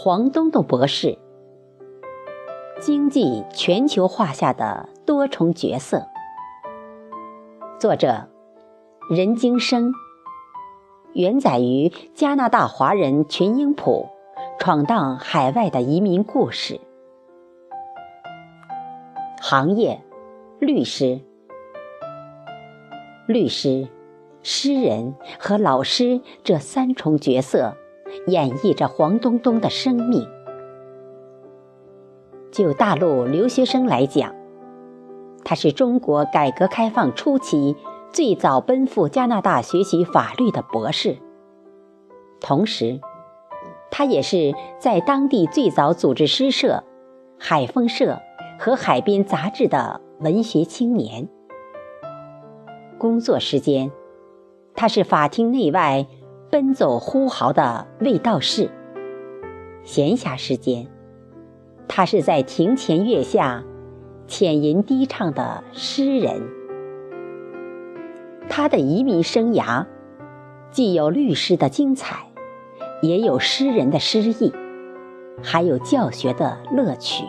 黄东东博士，经济全球化下的多重角色。作者：任京生，原载于加拿大华人群英谱闯荡海外的移民故事。行业：律师。律师、诗人和老师这三重角色。演绎着黄东东的生命。就大陆留学生来讲，他是中国改革开放初期最早奔赴加拿大学习法律的博士，同时，他也是在当地最早组织诗社、海风社和海边杂志的文学青年。工作时间，他是法庭内外。奔走呼号的卫道士。闲暇时间，他是在庭前月下浅吟低唱的诗人。他的移民生涯，既有律师的精彩，也有诗人的诗意，还有教学的乐趣。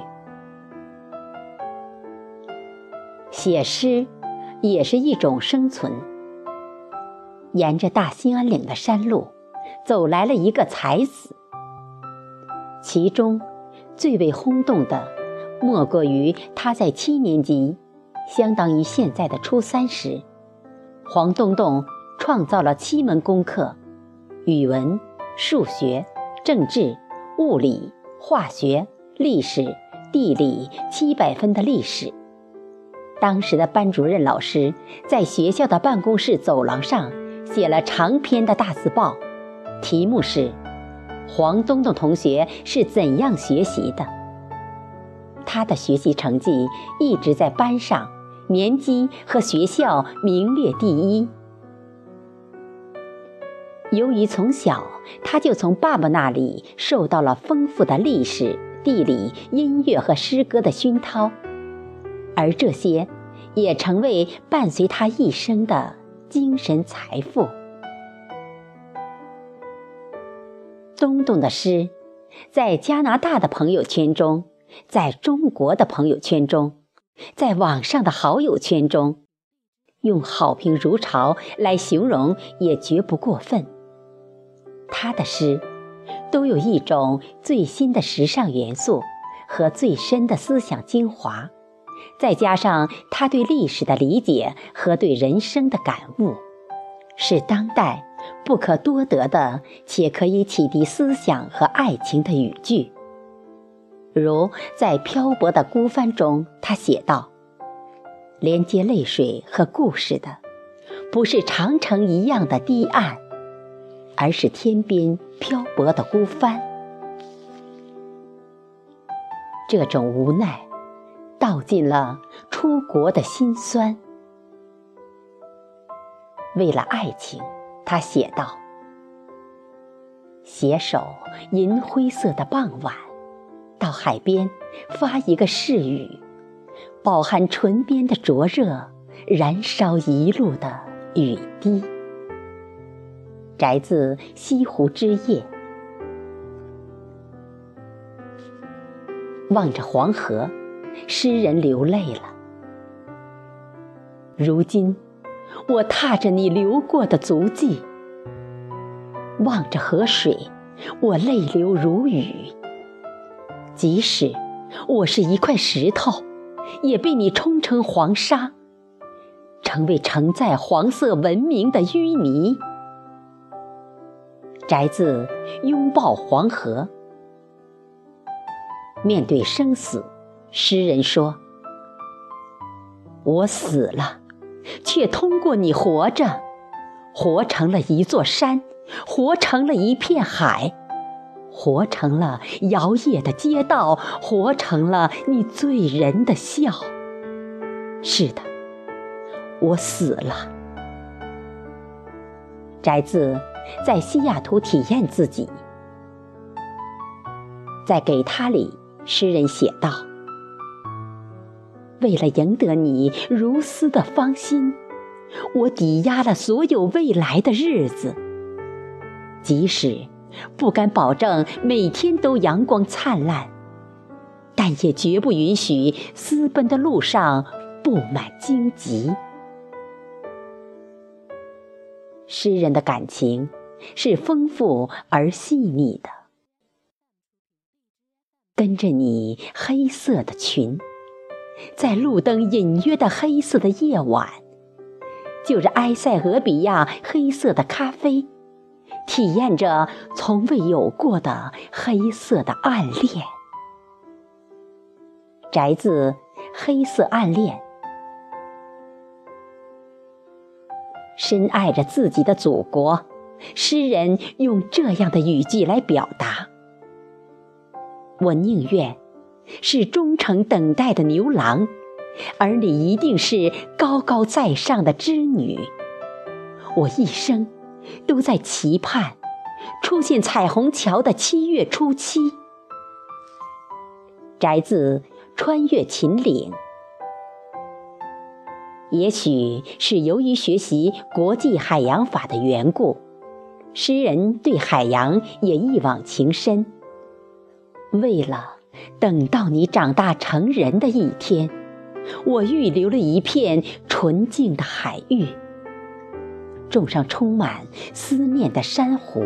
写诗也是一种生存。沿着大兴安岭的山路，走来了一个才子。其中最为轰动的，莫过于他在七年级，相当于现在的初三时，黄东东创造了七门功课：语文、数学、政治、物理、化学、历史、地理七百分的历史。当时的班主任老师在学校的办公室走廊上。写了长篇的大字报，题目是“黄东东同学是怎样学习的”。他的学习成绩一直在班上年级和学校名列第一。由于从小他就从爸爸那里受到了丰富的历史、地理、音乐和诗歌的熏陶，而这些也成为伴随他一生的。精神财富。东东的诗，在加拿大的朋友圈中，在中国的朋友圈中，在网上的好友圈中，用好评如潮来形容也绝不过分。他的诗，都有一种最新的时尚元素和最深的思想精华。再加上他对历史的理解和对人生的感悟，是当代不可多得的且可以启迪思想和爱情的语句。如在《漂泊的孤帆》中，他写道：“连接泪水和故事的，不是长城一样的堤岸，而是天边漂泊的孤帆。”这种无奈。尽了出国的辛酸。为了爱情，他写道：“携手银灰色的傍晚，到海边发一个誓语，饱含唇边的灼热，燃烧一路的雨滴。”摘自《西湖之夜》，望着黄河。诗人流泪了。如今，我踏着你流过的足迹，望着河水，我泪流如雨。即使我是一块石头，也被你冲成黄沙，成为承载黄色文明的淤泥。摘自《拥抱黄河》。面对生死。诗人说：“我死了，却通过你活着，活成了一座山，活成了一片海，活成了摇曳的街道，活成了你醉人的笑。是的，我死了。”摘自《在西雅图体验自己》。在给他里，诗人写道。为了赢得你如斯的芳心，我抵押了所有未来的日子。即使不敢保证每天都阳光灿烂，但也绝不允许私奔的路上布满荆棘。诗人的感情是丰富而细腻的，跟着你黑色的裙，在路灯隐约的黑色的夜晚，就着埃塞俄比亚黑色的咖啡。体验着从未有过的黑色的暗恋。宅自《黑色暗恋》，深爱着自己的祖国，诗人用这样的语句来表达：我宁愿是中诚等待的牛郎，而你一定是高高在上的织女。我一生。都在期盼出现彩虹桥的七月初七。摘自《穿越秦岭》。也许是由于学习国际海洋法的缘故，诗人对海洋也一往情深。为了等到你长大成人的一天，我预留了一片纯净的海域。种上充满思念的珊瑚，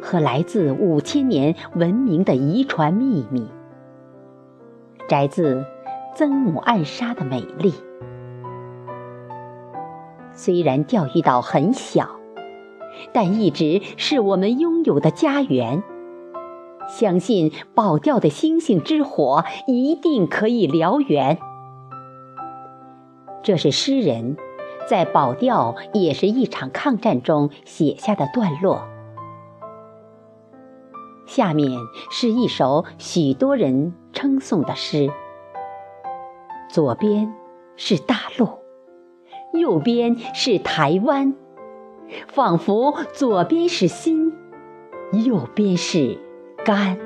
和来自五千年文明的遗传秘密。摘自《曾母暗沙的美丽》。虽然钓鱼岛很小，但一直是我们拥有的家园。相信保钓的星星之火一定可以燎原。这是诗人。在保钓也是一场抗战中写下的段落。下面是一首许多人称颂的诗：左边是大陆，右边是台湾，仿佛左边是心，右边是肝。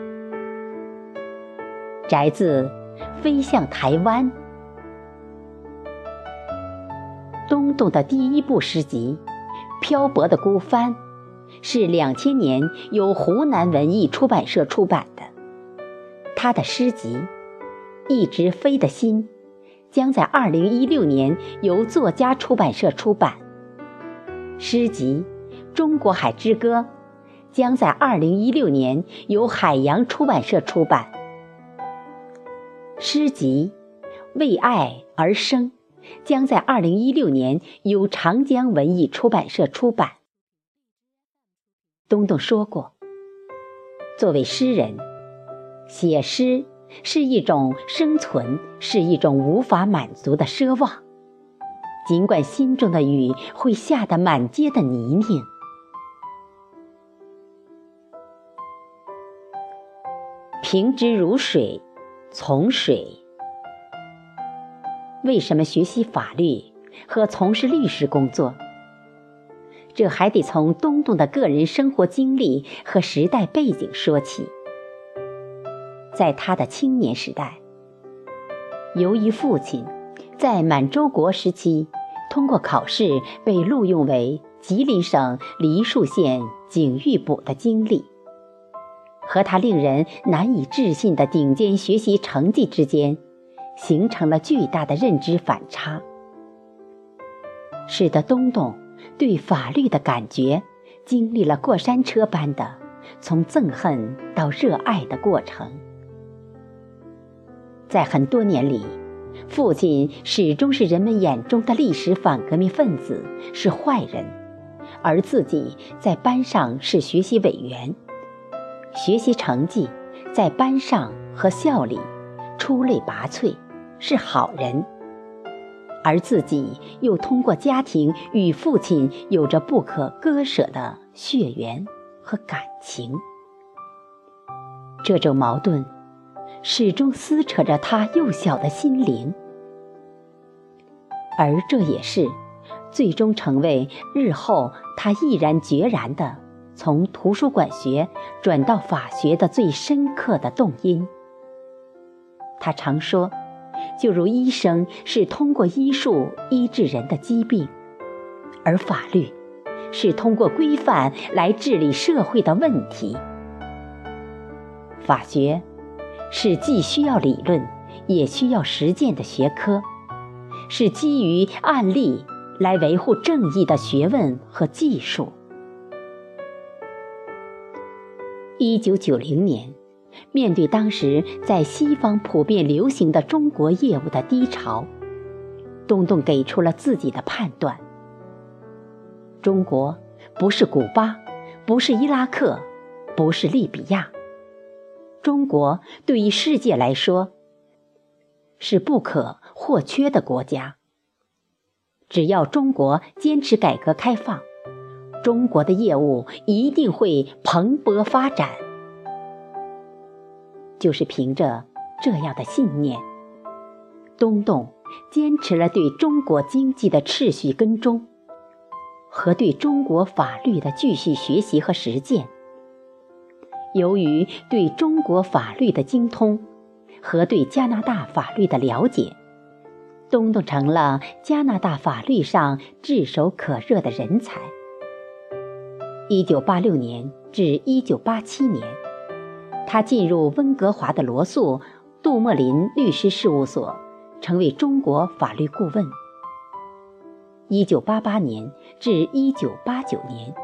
摘自《飞向台湾》。东东的第一部诗集《漂泊的孤帆》，是两千年由湖南文艺出版社出版的。他的诗集《一直飞的心》将在二零一六年由作家出版社出版。诗集《中国海之歌》将在二零一六年由海洋出版社出版。诗集《为爱而生》。将在二零一六年由长江文艺出版社出版。东东说过：“作为诗人，写诗是一种生存，是一种无法满足的奢望。尽管心中的雨会下得满街的泥泞，平之如水，从水。”为什么学习法律和从事律师工作？这还得从东东的个人生活经历和时代背景说起。在他的青年时代，由于父亲在满洲国时期通过考试被录用为吉林省梨树县警狱部的经历，和他令人难以置信的顶尖学习成绩之间。形成了巨大的认知反差，使得东东对法律的感觉经历了过山车般的从憎恨到热爱的过程。在很多年里，父亲始终是人们眼中的历史反革命分子，是坏人，而自己在班上是学习委员，学习成绩在班上和校里出类拔萃。是好人，而自己又通过家庭与父亲有着不可割舍的血缘和感情，这种矛盾始终撕扯着他幼小的心灵，而这也是最终成为日后他毅然决然的从图书馆学转到法学的最深刻的动因。他常说。就如医生是通过医术医治人的疾病，而法律是通过规范来治理社会的问题。法学是既需要理论也需要实践的学科，是基于案例来维护正义的学问和技术。一九九零年，面对当时在西方普遍流行的中国业务的低潮，东东给出了自己的判断：中国不是古巴，不是伊拉克，不是利比亚。中国对于世界来说是不可或缺的国家。只要中国坚持改革开放。中国的业务一定会蓬勃发展。就是凭着这样的信念，东东坚持了对中国经济的持续跟踪，和对中国法律的继续学习和实践。由于对中国法律的精通和对加拿大法律的了解，东东成了加拿大法律上炙手可热的人才。一九八六年至一九八七年，他进入温哥华的罗素·杜莫林律师事务所，成为中国法律顾问。一九八八年至一九八九年，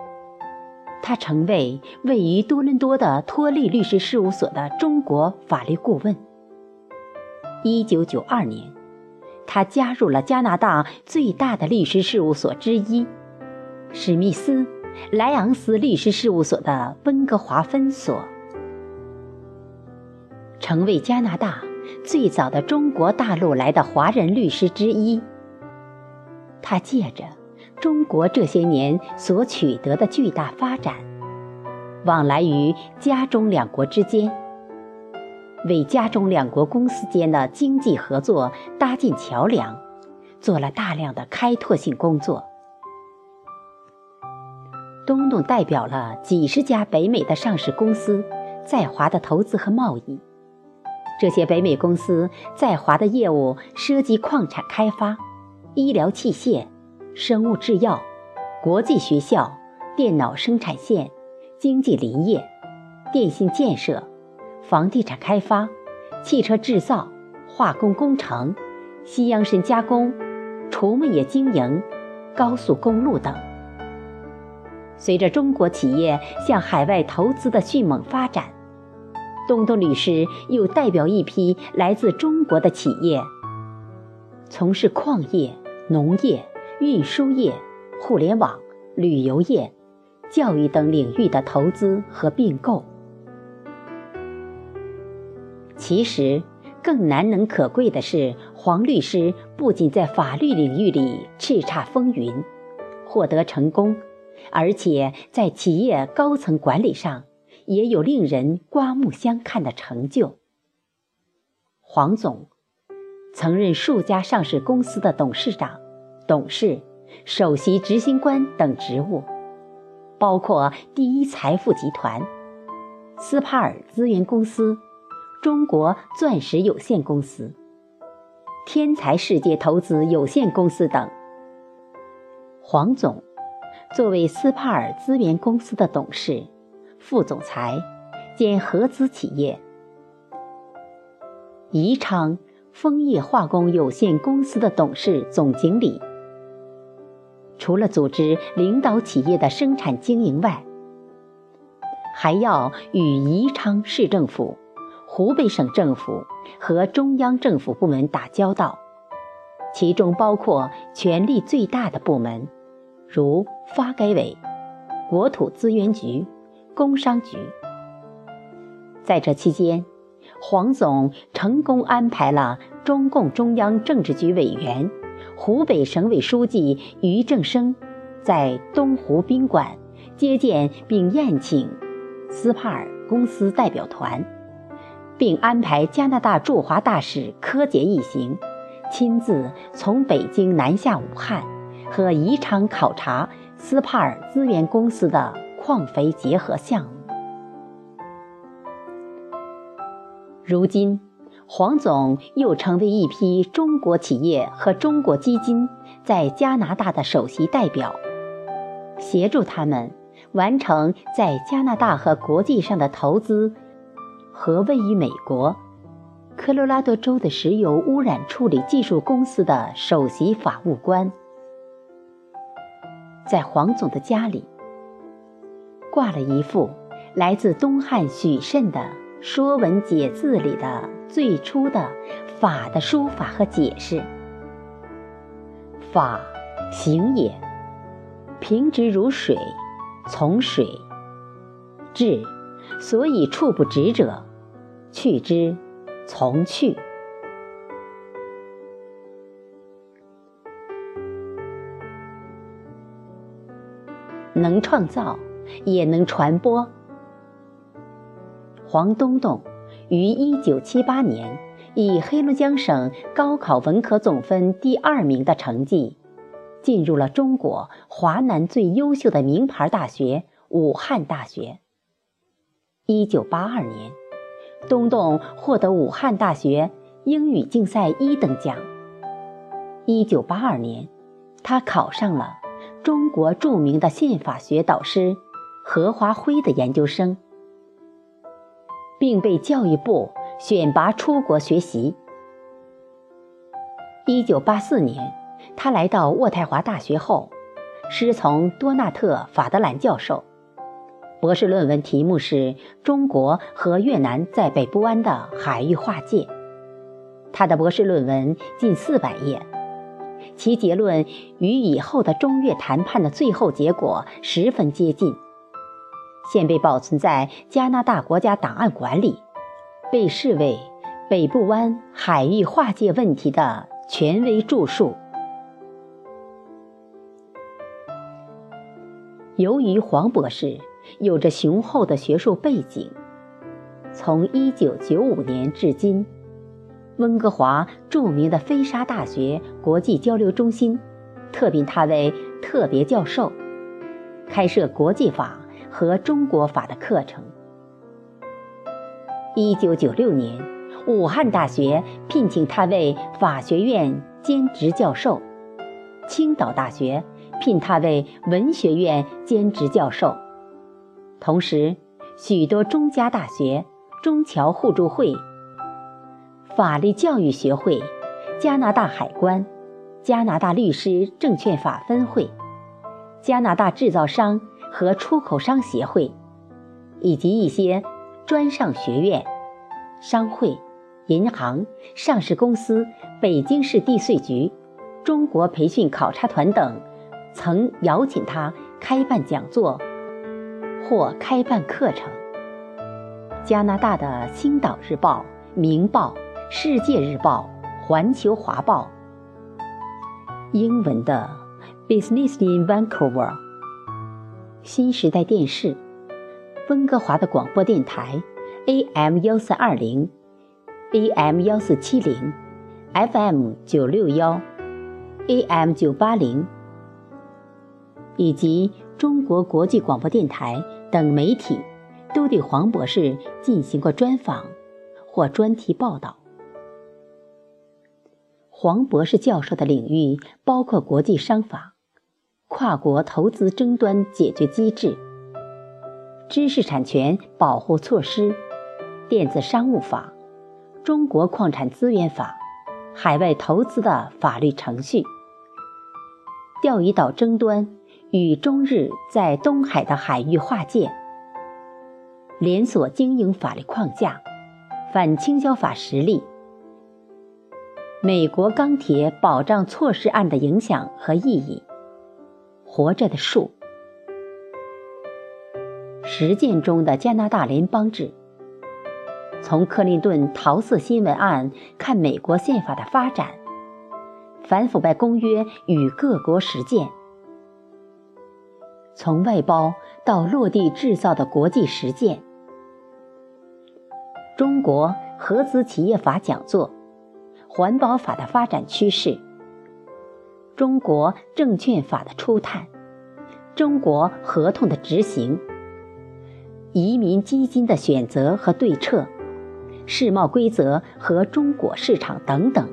他成为位于多伦多的托利律师事务所的中国法律顾问。一九九二年，他加入了加拿大最大的律师事务所之一——史密斯。莱昂斯律师事务所的温哥华分所，成为加拿大最早的中国大陆来的华人律师之一。他借着中国这些年所取得的巨大发展，往来于加中两国之间，为加中两国公司间的经济合作搭建桥梁，做了大量的开拓性工作。东东代表了几十家北美的上市公司在华的投资和贸易。这些北美公司在华的业务涉及矿产开发、医疗器械、生物制药、国际学校、电脑生产线、经济林业、电信建设、房地产开发、汽车制造、化工工程、西洋参加工、畜牧业经营、高速公路等。随着中国企业向海外投资的迅猛发展，东东律师又代表一批来自中国的企业，从事矿业、农业、运输业、互联网、旅游业、教育等领域的投资和并购。其实，更难能可贵的是，黄律师不仅在法律领域里叱咤风云，获得成功。而且在企业高层管理上，也有令人刮目相看的成就。黄总曾任数家上市公司的董事长、董事、首席执行官等职务，包括第一财富集团、斯帕尔资源公司、中国钻石有限公司、天才世界投资有限公司等。黄总。作为斯帕尔资源公司的董事、副总裁兼合资企业，宜昌枫叶化工有限公司的董事总经理，除了组织领导企业的生产经营外，还要与宜昌市政府、湖北省政府和中央政府部门打交道，其中包括权力最大的部门。如发改委、国土资源局、工商局，在这期间，黄总成功安排了中共中央政治局委员、湖北省委书记于正声在东湖宾馆接见并宴请斯帕尔公司代表团，并安排加拿大驻华大使柯洁一行亲自从北京南下武汉。和宜昌考察斯帕尔资源公司的矿肥结合项目。如今，黄总又成为一批中国企业和中国基金在加拿大的首席代表，协助他们完成在加拿大和国际上的投资，和位于美国科罗拉多州的石油污染处理技术公司的首席法务官。在黄总的家里，挂了一幅来自东汉许慎的《说文解字》里的最初的法的书法和解释：“法，行也，平直如水，从水至，所以处不直者，去之，从去。”能创造，也能传播。黄东东于一九七八年以黑龙江省高考文科总分第二名的成绩，进入了中国华南最优秀的名牌大学——武汉大学。一九八二年，东东获得武汉大学英语竞赛一等奖。一九八二年，他考上了。中国著名的宪法学导师何华辉的研究生，并被教育部选拔出国学习。一九八四年，他来到渥太华大学后，师从多纳特·法德兰教授，博士论文题目是中国和越南在北部湾的海域划界。他的博士论文近四百页。其结论与以后的中越谈判的最后结果十分接近，现被保存在加拿大国家档案馆里，被视为北部湾海域划界问题的权威著述。由于黄博士有着雄厚的学术背景，从1995年至今。温哥华著名的菲沙大学国际交流中心特聘他为特别教授，开设国际法和中国法的课程。一九九六年，武汉大学聘请他为法学院兼职教授，青岛大学聘他为文学院兼职教授，同时，许多中加大学、中侨互助会。法律教育学会、加拿大海关、加拿大律师证券法分会、加拿大制造商和出口商协会，以及一些专上学院、商会、银行、上市公司、北京市地税局、中国培训考察团等，曾邀请他开办讲座或开办课程。加拿大的《星岛日报》《明报》。《世界日报》《环球华报》，英文的《Business in Vancouver》，新时代电视，温哥华的广播电台，AM 幺四二零，AM 幺四七零，FM 九六幺，AM 九八零，以及中国国际广播电台等媒体，都对黄博士进行过专访或专题报道。黄博士教授的领域包括国际商法、跨国投资争端解决机制、知识产权保护措施、电子商务法、中国矿产资源法、海外投资的法律程序、钓鱼岛争端与中日在东海的海域划界、连锁经营法律框架、反倾销法实例。美国钢铁保障措施案的影响和意义，活着的树，实践中的加拿大联邦制，从克林顿桃色新闻案看美国宪法的发展，反腐败公约与各国实践，从外包到落地制造的国际实践，中国合资企业法讲座。环保法的发展趋势，中国证券法的初探，中国合同的执行，移民基金的选择和对策，世贸规则和中国市场等等。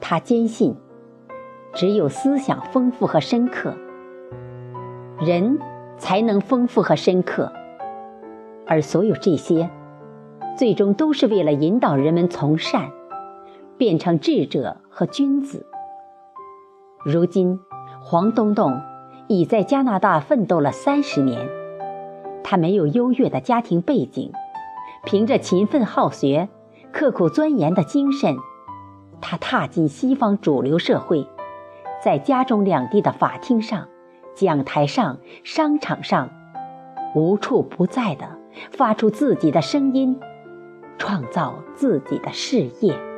他坚信，只有思想丰富和深刻，人才能丰富和深刻。而所有这些，最终都是为了引导人们从善，变成智者和君子。如今，黄东东已在加拿大奋斗了三十年，他没有优越的家庭背景，凭着勤奋好学、刻苦钻研的精神，他踏进西方主流社会，在家中两地的法庭上、讲台上、商场上，无处不在的。发出自己的声音，创造自己的事业。